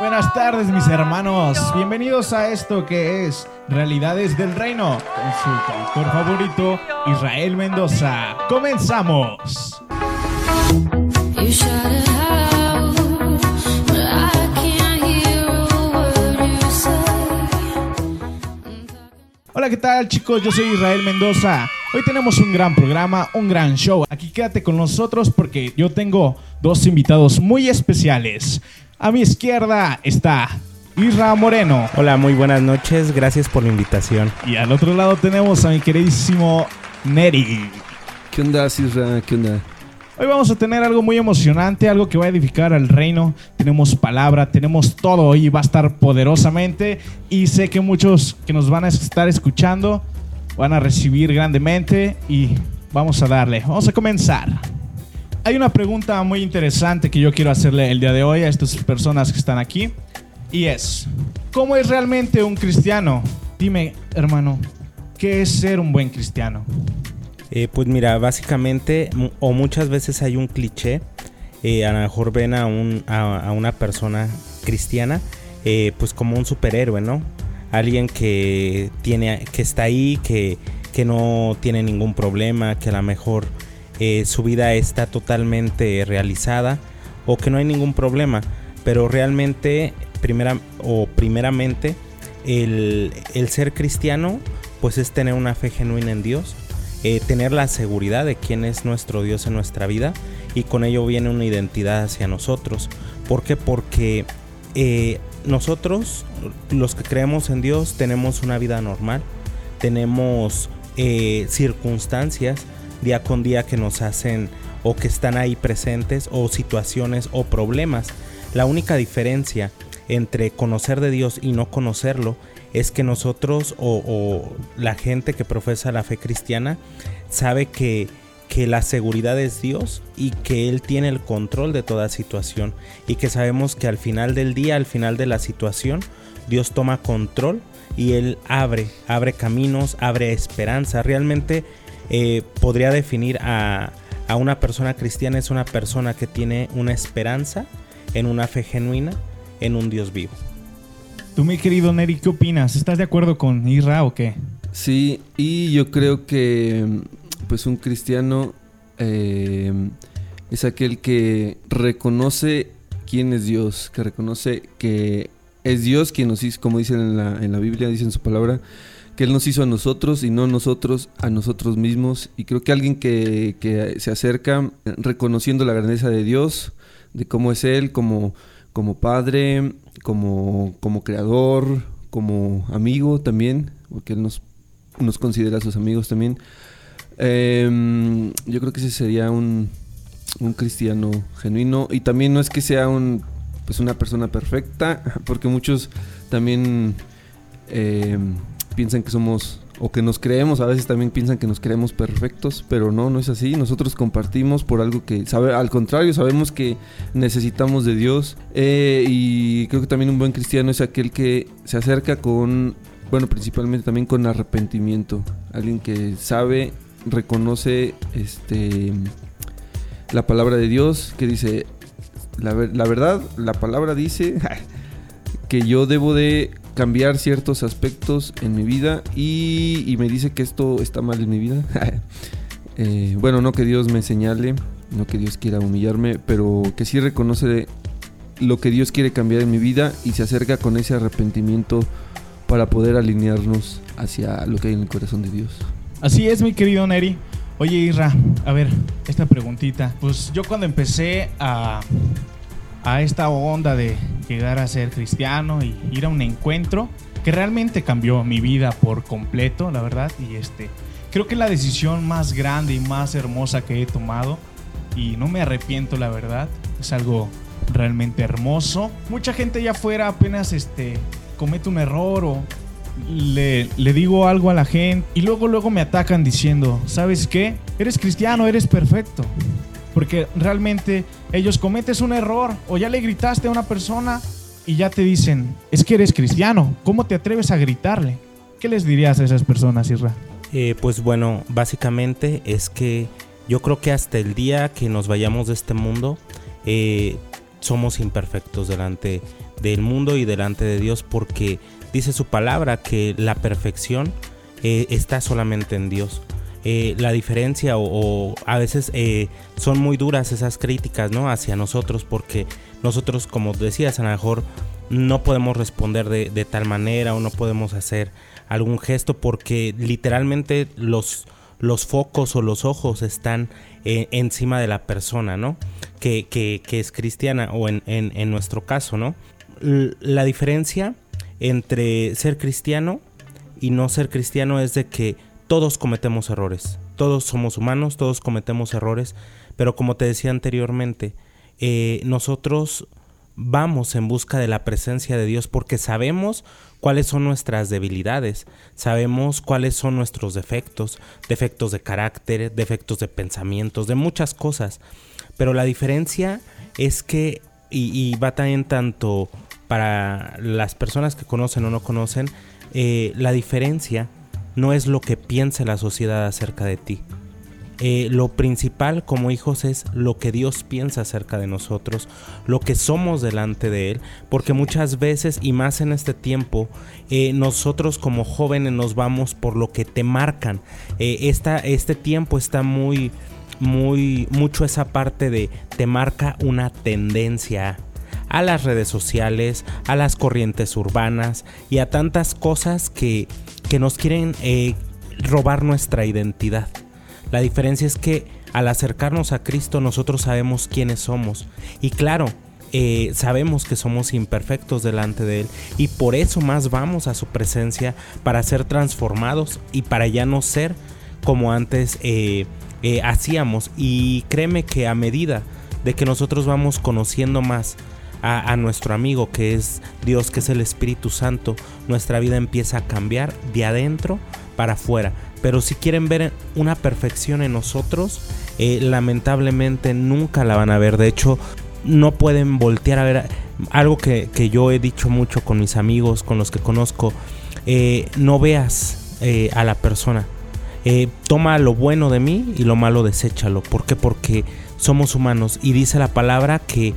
Buenas tardes mis hermanos, bienvenidos a esto que es Realidades del Reino con su productor favorito Israel Mendoza. Comenzamos. Hola, ¿qué tal chicos? Yo soy Israel Mendoza. Hoy tenemos un gran programa, un gran show. Aquí quédate con nosotros porque yo tengo dos invitados muy especiales. A mi izquierda está Isra Moreno. Hola, muy buenas noches. Gracias por la invitación. Y al otro lado tenemos a mi queridísimo Neri. ¿Qué onda, Sisra? ¿Qué onda? Hoy vamos a tener algo muy emocionante, algo que va a edificar al reino. Tenemos palabra, tenemos todo y va a estar poderosamente. Y sé que muchos que nos van a estar escuchando van a recibir grandemente y vamos a darle. Vamos a comenzar. Hay una pregunta muy interesante que yo quiero hacerle el día de hoy a estas personas que están aquí. Y es, ¿cómo es realmente un cristiano? Dime, hermano, ¿qué es ser un buen cristiano? Eh, pues mira, básicamente, o muchas veces hay un cliché, eh, a lo mejor ven a, un, a una persona cristiana, eh, pues como un superhéroe, ¿no? Alguien que, tiene, que está ahí, que, que no tiene ningún problema, que a lo mejor eh, su vida está totalmente realizada o que no hay ningún problema. Pero realmente, primera, o primeramente, el, el ser cristiano, pues es tener una fe genuina en Dios, eh, tener la seguridad de quién es nuestro Dios en nuestra vida y con ello viene una identidad hacia nosotros. ¿Por qué? Porque eh, nosotros, los que creemos en Dios, tenemos una vida normal, tenemos circunstancias día con día que nos hacen o que están ahí presentes o situaciones o problemas. La única diferencia entre conocer de Dios y no conocerlo es que nosotros o, la gente que profesa la fe cristiana sabe que, que la seguridad es Dios y que Él tiene el control de toda situación y que sabemos que al final del día, al final de la situación, Dios toma control y Él abre, abre caminos, abre esperanza. Realmente eh, podría definir a, a una persona cristiana es una persona que tiene una esperanza en una fe genuina, en un Dios vivo. Tú, mi querido Neri, ¿qué opinas? ¿Estás de acuerdo con Isra o qué? Sí, y yo creo que pues un cristiano eh, es aquel que reconoce quién es Dios, que reconoce que es Dios quien nos hizo, como dice en la, en la Biblia, dice en su palabra, que Él nos hizo a nosotros y no nosotros a nosotros mismos. Y creo que alguien que, que se acerca reconociendo la grandeza de Dios, de cómo es Él, como, como Padre, como, como Creador, como amigo también, porque Él nos, nos considera sus amigos también. Em, yo creo que ese sería un, un cristiano genuino. Y también no es que sea un, pues una persona perfecta, porque muchos también em, piensan que somos, o que nos creemos, a veces también piensan que nos creemos perfectos, pero no, no es así. Nosotros compartimos por algo que, sabe, al contrario, sabemos que necesitamos de Dios. Eh, y creo que también un buen cristiano es aquel que se acerca con, bueno, principalmente también con arrepentimiento. Alguien que sabe, reconoce este la palabra de Dios, que dice, la, la verdad, la palabra dice que yo debo de cambiar ciertos aspectos en mi vida y, me dice que esto está mal en mi vida. Eh, bueno, no que Dios me señale, no que Dios quiera humillarme, pero que sí reconoce lo que Dios quiere cambiar en mi vida y se acerca con ese arrepentimiento para poder alinearnos hacia lo que hay en el corazón de Dios. Así es, mi querido Neri. Oye, Isra, a ver, esta preguntita. Pues yo cuando empecé a, a esta onda de llegar a ser cristiano y ir a un encuentro, que realmente cambió mi vida por completo, la verdad. Y este, creo que es la decisión más grande y más hermosa que he tomado. Y no me arrepiento, la verdad. Es algo realmente hermoso. Mucha gente allá afuera apenas este, comete un error o le, le digo algo a la gente y luego luego me atacan diciendo, ¿sabes qué? Eres cristiano, eres perfecto. Porque realmente ellos cometes un error o ya le gritaste a una persona y ya te dicen, es que eres cristiano, ¿cómo te atreves a gritarle? ¿Qué les dirías a esas personas, Isra? Eh, pues bueno, básicamente es que yo creo que hasta el día que nos vayamos de este mundo, eh, somos imperfectos delante del mundo y delante de Dios porque dice su palabra que la perfección eh, está solamente en Dios. Eh, la diferencia o, a veces eh, son muy duras esas críticas no hacia nosotros porque nosotros como decías a lo mejor no podemos responder de, tal manera o no podemos hacer algún gesto porque literalmente los los focos o los ojos están eh, encima de la persona, ¿no? Que, que- es cristiana o en, en- nuestro caso, ¿no? La diferencia entre ser cristiano y no ser cristiano es de que todos cometemos errores. Todos somos humanos, todos cometemos errores, pero como te decía anteriormente, eh, nosotros vamos en busca de la presencia de Dios porque sabemos cuáles son nuestras debilidades, sabemos cuáles son nuestros defectos, defectos de carácter, defectos de pensamientos, de muchas cosas. Pero la diferencia es que, y, y va también tanto para las personas que conocen o no conocen, eh, la diferencia no es lo que piensa la sociedad acerca de ti. Eh, lo principal como hijos es lo que Dios piensa acerca de nosotros, lo que somos delante de Él, porque muchas veces y más en este tiempo, eh, nosotros como jóvenes nos vamos por lo que te marcan. Eh, esta, este tiempo está muy, muy, mucho esa parte de te marca una tendencia a las redes sociales, a las corrientes urbanas y a tantas cosas que, que nos quieren eh, robar nuestra identidad. La diferencia es que al acercarnos a Cristo nosotros sabemos quiénes somos. Y claro, eh, sabemos que somos imperfectos delante de Él. Y por eso más vamos a su presencia para ser transformados y para ya no ser como antes eh, hacíamos. Y créeme que a medida de que nosotros vamos conociendo más a, nuestro amigo que es Dios, que es el Espíritu Santo, nuestra vida empieza a cambiar de adentro para afuera. Pero si quieren ver una perfección en nosotros, eh, lamentablemente nunca la van a ver. De hecho, no pueden voltear a ver algo que, que yo he dicho mucho con mis amigos, con los que conozco. eh, no veas eh, a la persona. Toma lo bueno de mí y lo malo deséchalo. ¿Por qué? Porque somos humanos. Y dice la palabra que,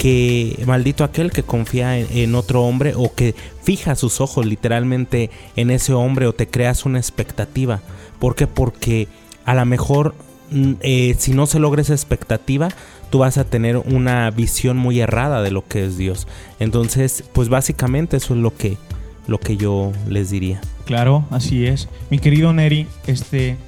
que maldito aquel que confía en, otro hombre o que fija sus ojos literalmente en ese hombre o te creas una expectativa. ¿Por qué? Porque a lo mejor mm, eh, si no se logra esa expectativa, tú vas a tener una visión muy errada de lo que es Dios. Entonces, pues básicamente eso es lo que, lo que yo les diría. Claro, así es. Mi querido Neri, este,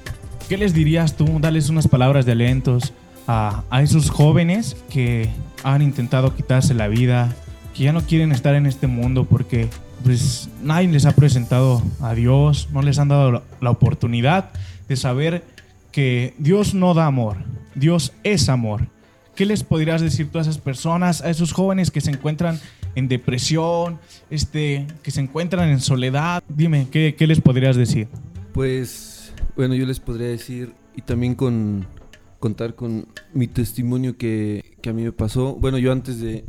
¿qué les dirías tú? Darles unas palabras de alentos a esos jóvenes que han intentado quitarse la vida, que ya no quieren estar en este mundo porque pues nadie les ha presentado a Dios, no les han dado la, oportunidad de saber que Dios no da amor, Dios es amor. ¿Qué les podrías decir tú a esas personas, a esos jóvenes que se encuentran en depresión, este, que se encuentran en soledad? Dime, ¿qué, qué les podrías decir? Pues, bueno, yo les podría decir y también con contar con mi testimonio que, que a mí me pasó. Bueno, yo antes de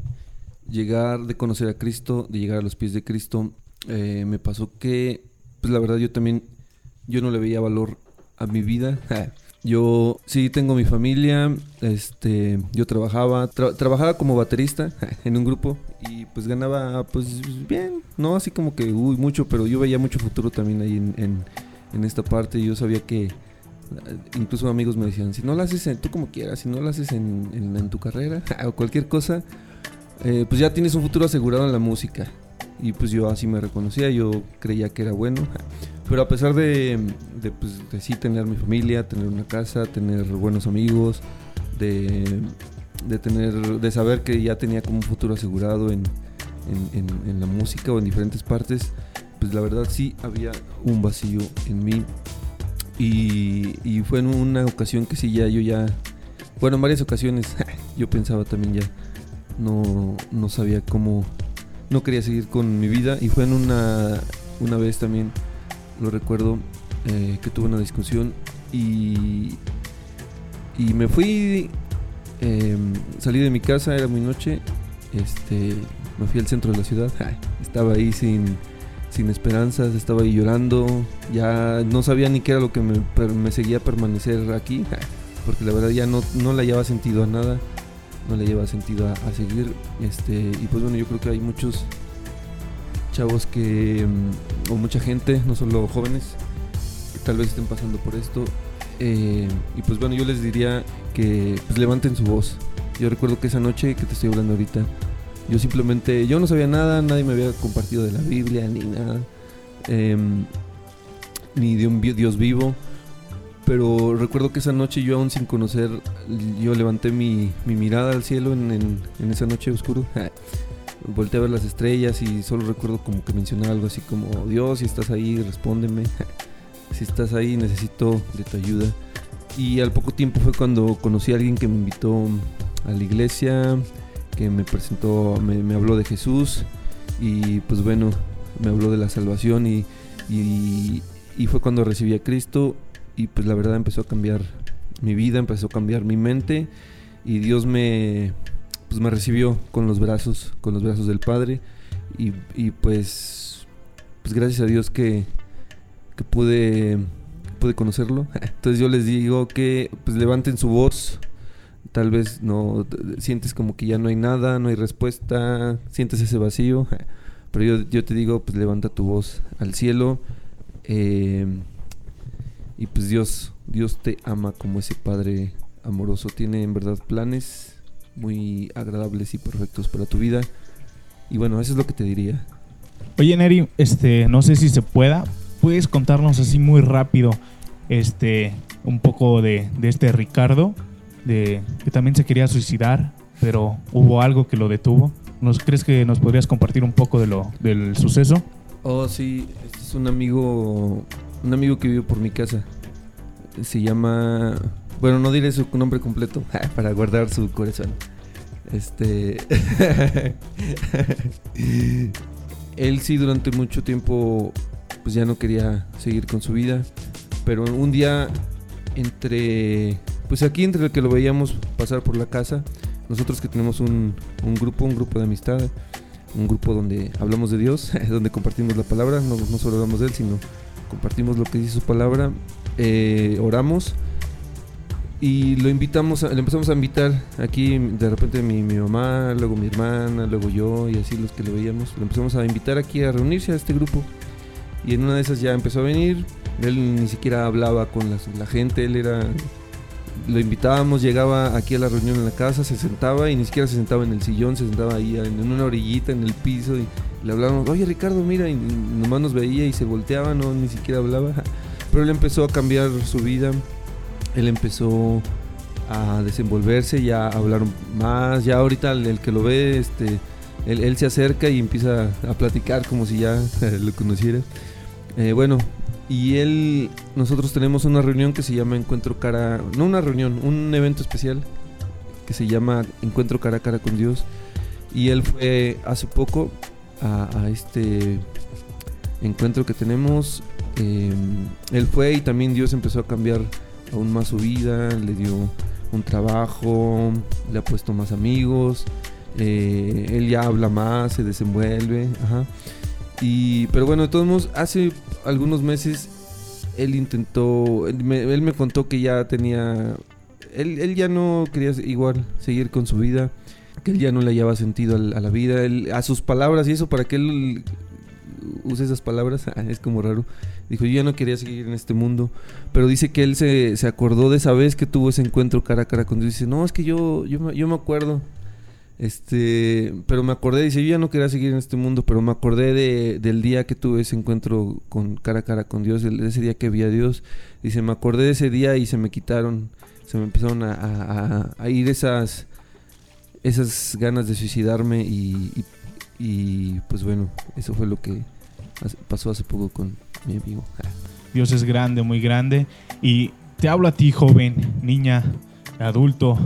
llegar, de conocer a Cristo, de llegar a los pies de Cristo, eh, me pasó que, pues la verdad yo también, yo no le veía valor a mi vida. Yo sí tengo mi familia, este, yo trabajaba, tra- trabajaba como baterista en un grupo y pues ganaba pues bien, no así como que uy mucho, pero yo veía mucho futuro también ahí en, en, en esta parte yo sabía que incluso amigos me decían, si no lo haces en, tú como quieras, si no lo haces en, en- tu carrera o cualquier cosa, eh, pues ya tienes un futuro asegurado en la música. Y pues yo así me reconocía, yo creía que era bueno. Pero a pesar de, pues, de sí tener mi familia, tener una casa, tener buenos amigos, de, de tener, de saber que ya tenía como un futuro asegurado en- en la música o en diferentes partes, pues la verdad sí había un vacío en mí. Y, fue en una ocasión que sí ya yo ya, bueno, en varias ocasiones yo pensaba también ya, no, no sabía cómo, no quería seguir con mi vida y fue en una, una vez también, lo recuerdo, eh, que tuve una discusión y, y me fui, eh, salí de mi casa, era muy noche, este, me fui al centro de la ciudad, estaba ahí sin, sin esperanzas, estaba ahí llorando, ya no sabía ni qué era lo que me, me seguía permanecer aquí, porque la verdad ya no, no le hallaba sentido a nada. no le lleva sentido a, a seguir. Este, y pues bueno, yo creo que hay muchos chavos que, mm, o mucha gente, no solo jóvenes, que tal vez estén pasando por esto. Eh, y pues bueno, yo les diría que pues, levanten su voz. Yo recuerdo que esa noche que te estoy hablando ahorita, yo simplemente, yo no sabía nada, nadie me había compartido de la Biblia ni nada, em, ni de un Dios vivo. Pero recuerdo que esa noche yo aún sin conocer, yo levanté mi, mi mirada al cielo en, en- esa noche oscuro. Volteé a ver las estrellas y solo recuerdo como que mencionaba algo así como, Dios, si estás ahí, respóndeme. si estás ahí, necesito de tu ayuda. Y al poco tiempo fue cuando conocí a alguien que me invitó a la iglesia, que me presentó, me, habló de Jesús y pues bueno, me habló de la salvación y, y, y fue cuando recibí a Cristo y pues la verdad empezó a cambiar mi vida, empezó a cambiar mi mente y Dios me, pues me recibió con los brazos, con los brazos del Padre y, y pues, pues gracias a Dios que, que pude, pude conocerlo. Entonces yo les digo que pues levanten su voz, tal vez no sientes como que ya no hay nada, no hay respuesta, sientes ese vacío, pero yo, te digo pues levanta tu voz al cielo eh, y pues Dios, Dios te ama como ese Padre amoroso, tiene en verdad planes muy agradables y perfectos para tu vida y bueno, eso es lo que te diría. Oye, Neri, este, no sé si se pueda. ¿Puedes contarnos así muy rápido este, un poco de, de este Ricardo? De, que también se quería suicidar, pero hubo algo que lo detuvo. ¿Nos crees que nos podrías compartir un poco de lo, del suceso? Oh, sí, este es un amigo, un amigo que vive por mi casa. Se llama, bueno, no diré su nombre completo para guardar su corazón. Este, él sí durante mucho tiempo, pues ya no quería seguir con su vida, pero un día entre, pues aquí entre el que lo veíamos pasar por la casa, nosotros que tenemos un, grupo, un grupo de amistad, un grupo donde hablamos de Dios, donde compartimos la palabra, no, solo hablamos de Él, sino compartimos lo que dice su palabra, eh, oramos y lo invitamos, a- le empezamos a invitar aquí de repente mi, mamá, luego mi hermana, luego yo y así los que lo veíamos, lo empezamos a invitar aquí a reunirse a este grupo y en una de esas ya empezó a venir, él ni siquiera hablaba con la gente, él era lo invitábamos, llegaba aquí a la reunión en la casa, se sentaba y ni siquiera se sentaba en el sillón, se sentaba ahí en una orillita en el piso y le hablábamos, oye Ricardo, mira, y nomás nos veía y se volteaba, no, ni siquiera hablaba. Pero él empezó a cambiar su vida, él empezó a desenvolverse, ya a hablar más, ya ahorita el, el que lo ve, este, él, él se acerca y empieza a platicar como si ya lo conociera. Eh, bueno, y él, nosotros tenemos una reunión que se llama Encuentro Cara, no una reunión, un evento especial que se llama Encuentro Cara a Cara con Dios. Y él fue hace poco a, este encuentro que tenemos. eh, él fue y también Dios empezó a cambiar aún más su vida, le dio un trabajo, le ha puesto más amigos, eh, él ya habla más, se desenvuelve, ajá. Y, pero bueno, de todos modos, hace algunos meses él intentó, él me, contó que ya tenía, él, él ya no quería igual seguir con su vida, que él ya no le hallaba sentido a, la vida, él- a sus palabras y eso, para que él use esas palabras, es como raro. Dijo, yo ya no quería seguir en este mundo, pero dice que él se, se acordó de esa vez que tuvo ese encuentro cara a cara con Dios. Dice, no, es que yo, yo, yo me acuerdo. Este, pero me acordé, dice, yo ya no quería seguir en este mundo, pero me acordé de, del día que tuve ese encuentro con cara a cara con Dios, ese día que vi a Dios. Dice, me acordé de ese día y se me quitaron, se me empezaron a, a- ir esas, esas ganas de suicidarme y, y- y, pues bueno, eso fue lo que pasó hace poco con mi amigo. Dios es grande, muy grande. Y te hablo a ti, joven, niña, adulto,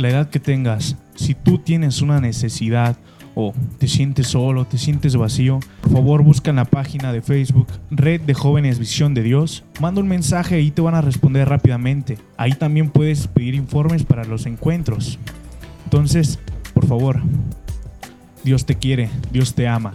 la edad que tengas. Si tú tienes una necesidad o te sientes solo, te sientes vacío, por favor busca en la página de Facebook Red de Jóvenes Visión de Dios. Manda un mensaje y te van a responder rápidamente. Ahí también puedes pedir informes para los encuentros. Entonces, por favor, Dios te quiere, Dios te ama.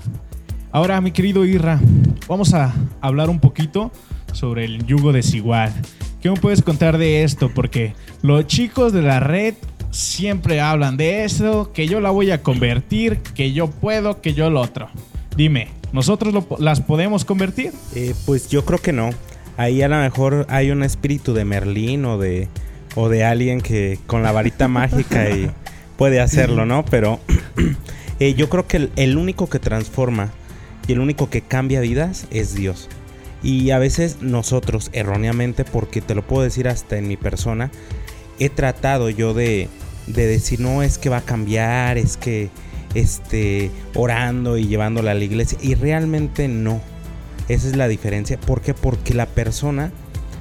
Ahora, mi querido Irra, vamos a hablar un poquito sobre el yugo desigual. ¿Qué me puedes contar de esto? Porque los chicos de la red siempre hablan de eso, que yo la voy a convertir, que yo puedo, que yo lo otro. Dime, ¿nosotros las podemos convertir? Eh, pues yo creo que no. Ahí a lo mejor hay un espíritu de Merlín o de, o de alguien que con la varita mágica y puede hacerlo, ¿no? Pero eh, yo creo que el único que transforma y el único que cambia vidas es Dios. Y a veces nosotros, erróneamente, porque te lo puedo decir hasta en mi persona, he tratado yo de, de decir, no, es que va a cambiar, es que este, orando y llevándola a la iglesia. Y realmente no. Esa es la diferencia. ¿Por qué? Porque la persona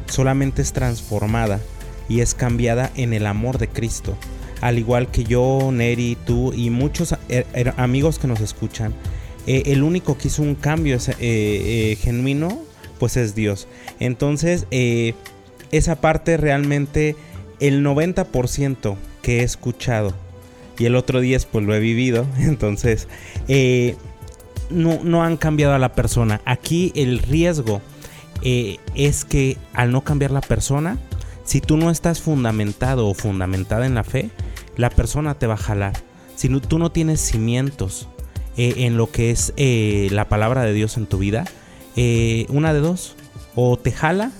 solamente es transformada y es cambiada en el amor de Cristo. Al igual que yo, Neri, tú y muchos eh, eh, amigos que nos escuchan, eh, el único que hizo un cambio eh, genuino, pues es Dios. Entonces, esa parte realmente, el 90% que he escuchado y el otro 10 pues lo he vivido, entonces eh, no, no han cambiado a la persona. Aquí el riesgo eh, es que al no cambiar la persona, si tú no estás fundamentado o fundamentada en la fe, la persona te va a jalar. Si tú no tienes cimientos eh, en lo que es la palabra de Dios en tu vida, una de dos, o te jala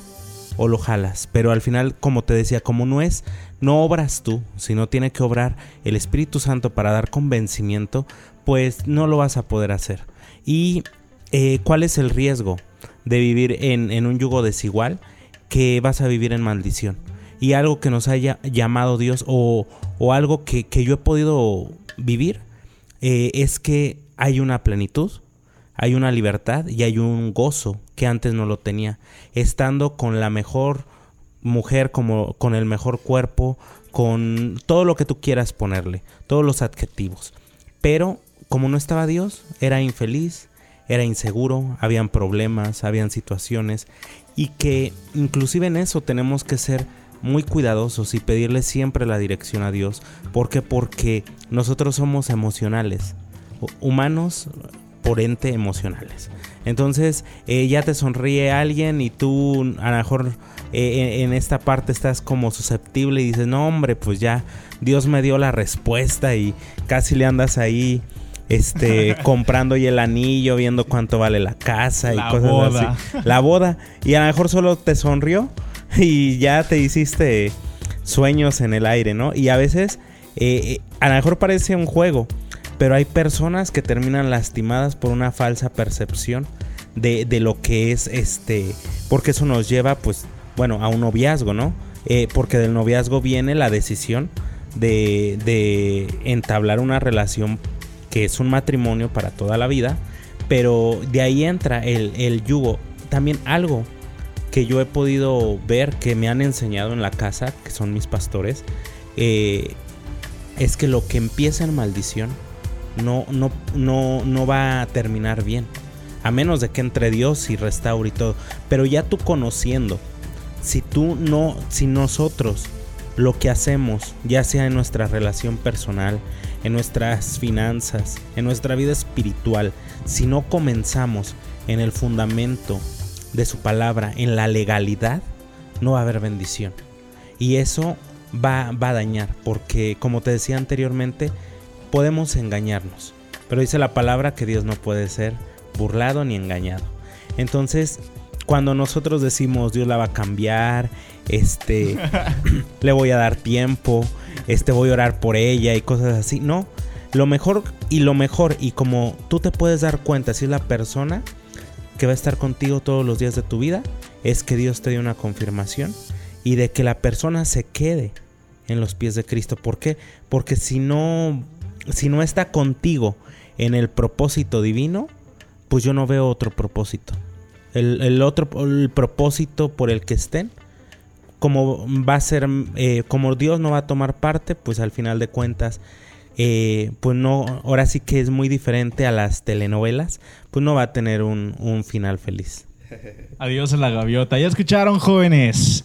o lo jalas. Pero al final, como te decía, como no es, no obras tú, sino tiene que obrar el Espíritu Santo para dar convencimiento, pues no lo vas a poder hacer. ¿Y eh, cuál es el riesgo de vivir en, un yugo desigual? Que vas a vivir en maldición. Y algo que nos haya llamado Dios o, o algo que, que yo he podido vivir eh, es que hay una plenitud, hay una libertad y hay un gozo que antes no lo tenía. Estando con la mejor mujer, como, con el mejor cuerpo, con todo lo que tú quieras ponerle, todos los adjetivos. Pero como no estaba Dios, era infeliz, era inseguro, habían problemas, habían situaciones y que inclusive en eso tenemos que ser muy cuidadosos y pedirle siempre la dirección a Dios. ¿Por qué? Porque nosotros somos emocionales, hu- humanos por ente emocionales. Entonces eh, ya te sonríe alguien y tú a lo mejor eh, en esta parte estás como susceptible y dices, no hombre, pues ya Dios me dio la respuesta y casi le andas ahí este comprando y el anillo, viendo cuánto vale la casa y La cosas boda. así. La boda. Y a lo mejor solo te sonrió y ya te hiciste sueños en el aire, ¿no? Y a veces eh, a lo mejor parece un juego, pero hay personas que terminan lastimadas por una falsa percepción de, de lo que es este, porque eso nos lleva pues, bueno, a un noviazgo, ¿no? Eh, porque del noviazgo viene la decisión de, entablar una relación que es un matrimonio para toda la vida, pero de ahí entra el, el yugo. También algo que yo he podido ver que me han enseñado en la casa, que son mis pastores, eh, es que lo que empieza en maldición no, no, no, no va a terminar bien. A menos de que entre Dios y restaure y todo. Pero ya tú conociendo, si tú no, si nosotros lo que hacemos, ya sea en nuestra relación personal, en nuestras finanzas, en nuestra vida espiritual, si no comenzamos en el fundamento de su palabra, en la legalidad, no va a haber bendición. Y eso va, va a dañar, porque como te decía anteriormente, podemos engañarnos. Pero dice la palabra que Dios no puede ser burlado ni engañado. Entonces, cuando nosotros decimos Dios la va a cambiar, este, le voy a dar tiempo, este, voy a orar por ella y cosas así, no. Lo mejor y lo mejor, y como tú te puedes dar cuenta si es la persona que va a estar contigo todos los días de tu vida, es que Dios te dio una confirmación y de que la persona se quede en los pies de Cristo. ¿Por qué? Porque si no, si no está contigo en el propósito divino, pues yo no veo otro propósito. El, otro propósito por el que estén, como va a ser, eh, como Dios no va a tomar parte, pues al final de cuentas, eh, pues no, ahora sí que es muy diferente a las telenovelas, pues no va a tener un, un final feliz. Adiós a la gaviota. Ya escucharon, jóvenes.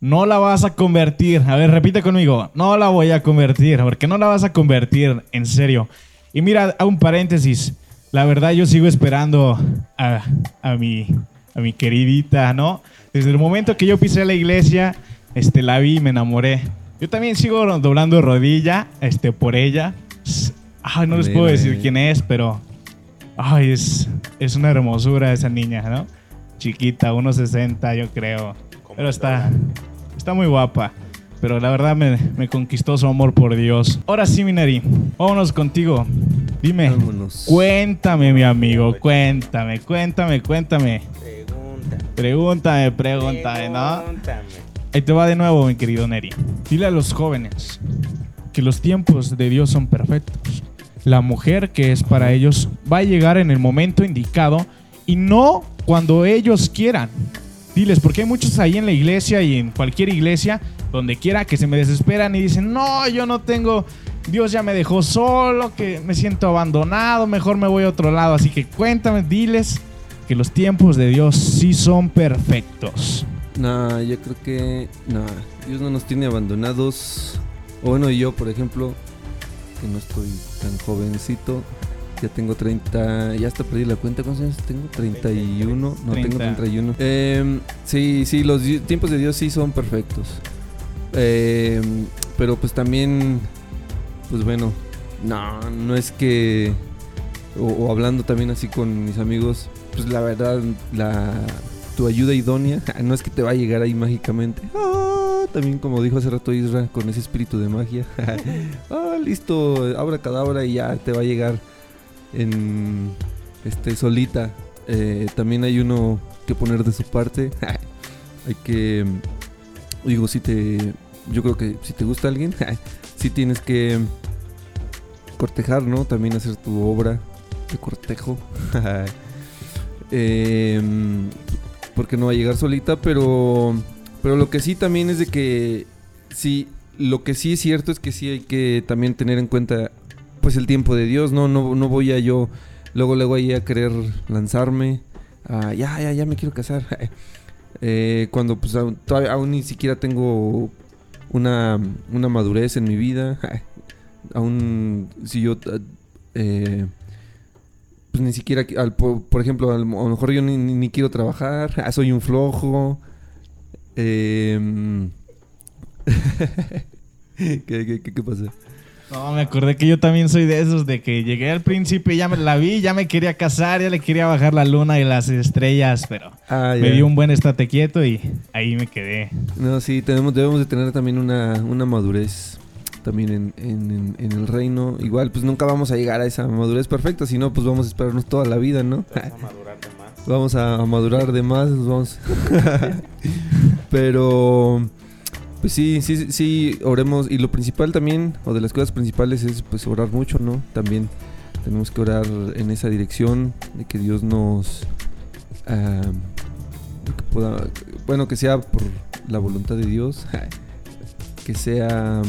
No la vas a convertir. A ver, repite conmigo. No la voy a convertir. Porque no la vas a convertir. En serio. Y mira, a un paréntesis. La verdad, yo sigo esperando a, a mi, a mi queridita, ¿no? Desde el momento que yo pisé la iglesia, este, la vi y me enamoré. Yo también sigo doblando rodilla este, por ella. Ay, no les puedo decir quién es, pero. Ay, es, es una hermosura esa niña, ¿no? Chiquita, 1.60, yo creo. Pero está, está muy guapa. Pero la verdad me, me conquistó su amor por Dios. Ahora sí, Minari, vámonos contigo. Dime, Vámonos. cuéntame, mi amigo, cuéntame, cuéntame, cuéntame. Pregunta. Pregúntame, pregúntame, ¿no? Ahí te va de nuevo, mi querido Neri. Dile a los jóvenes que los tiempos de Dios son perfectos. La mujer que es para ellos va a llegar en el momento indicado y no cuando ellos quieran. Diles, porque hay muchos ahí en la iglesia y en cualquier iglesia, donde quiera, que se me desesperan y dicen, no, yo no tengo, Dios ya me dejó solo, que me siento abandonado, mejor me voy a otro lado. Así que cuéntame, diles que los tiempos de Dios sí son perfectos. Nah, yo creo que. Nah, Dios no nos tiene abandonados. O bueno, yo, por ejemplo, que no estoy tan jovencito. Ya tengo 30. Ya hasta perdí la cuenta. ¿Cuántos años tengo? 31. No, tengo 30. 31. Em, sí, sí, los tiempos de Dios sí son perfectos. Em, pero pues también. Pues bueno. No, no es que. O, hablando también así con mis amigos. Pues la verdad, la, tu ayuda idónea no es que te va a llegar ahí mágicamente. Ah, también como dijo hace rato Isra, con ese espíritu de magia. ah, listo, abra cadabra y ya te va a llegar en este solita. Eh, también hay uno que poner de su parte. hay que digo si te yo creo que si te gusta alguien, sí tienes que cortejar, ¿no? También hacer tu obra de cortejo. Em, porque no va a llegar solita, pero pero lo que sí también es de que sí, lo que sí es cierto es que sí hay que también tener en cuenta pues el tiempo de Dios, no no no voy a yo luego luego ahí a querer lanzarme, a, ya ya ya me quiero casar. Eh, cuando pues aún, aún ni siquiera tengo una, una madurez en mi vida, aún si yo eh, pues ni siquiera, qui- al- por, por ejemplo, al- a lo mejor yo ni, ni- quiero trabajar, ah, soy un flojo. em, ¿Qué, qué, qué, qué pasa? No, me acordé que yo también soy de esos, de que llegué al príncipe, ya me la vi, ya me quería casar, ya le quería bajar la luna y las estrellas, pero Ah, me dio un buen estate quieto y ahí me quedé. No, sí, tenemos, debemos de tener también una, una madurez también en, en- en- en el reino. Igual, pues nunca vamos a llegar a esa madurez perfecta, si no, pues vamos a esperarnos toda la vida, ¿no? vamos a, a madurar de más, nos vamos. Pero, pues sí, sí, sí, oremos. Y lo principal también, o de las cosas principales, es pues orar mucho, ¿no? También tenemos que orar en esa dirección, de que Dios nos... ah, que pueda, bueno, que sea por la voluntad de Dios, que sea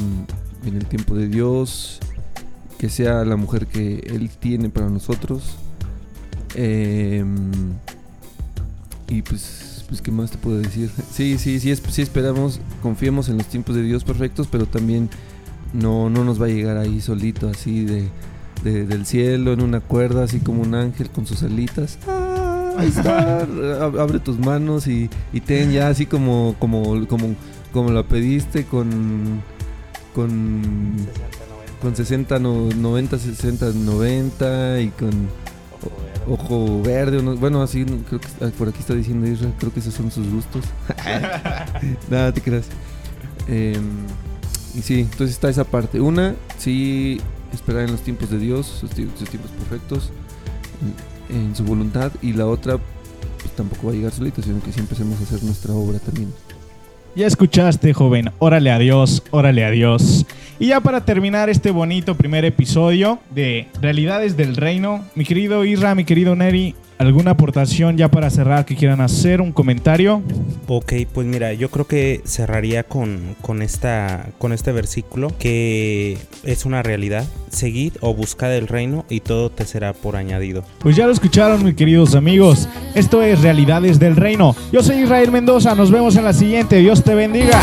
en el tiempo de Dios, que sea la mujer que Él tiene para nosotros. Em, y pues, pues, ¿qué más te puedo decir? Sí, sí, sí, es- sí esperamos, confiemos en los tiempos de Dios perfectos, pero también no, no nos va a llegar ahí solito, así de, de- del cielo, en una cuerda, así como un ángel con sus alitas. Ah, ahí está, ab- abre tus manos y, y ten ya así como, como, como, como la pediste con, con, con 60, no- 90, 60, 90 y con ojo verde. o no- bueno, así creo que ah, por aquí está diciendo Isra, creo que esos son sus gustos. Nada, te creas. Em, y sí, entonces está esa parte. Una, sí, esperar en los tiempos de Dios, sus tiempos perfectos, en, en su voluntad. Y la otra, pues tampoco va a llegar solita, sino que sí empecemos a hacer nuestra obra también. Ya escuchaste, joven. Órale a Dios, órale a Dios. Y ya para terminar este bonito primer episodio de Realidades del Reino, mi querido Isra, mi querido Neri, ¿alguna aportación ya para cerrar que quieran hacer? ¿Un comentario? Ok, pues mira, yo creo que cerraría con, con, esta, con este versículo que es una realidad. Seguid o buscad el reino y todo te será por añadido. Pues ya lo escucharon, mis queridos amigos. Esto es Realidades del Reino. Yo soy Israel Mendoza. Nos vemos en la siguiente. Dios te bendiga.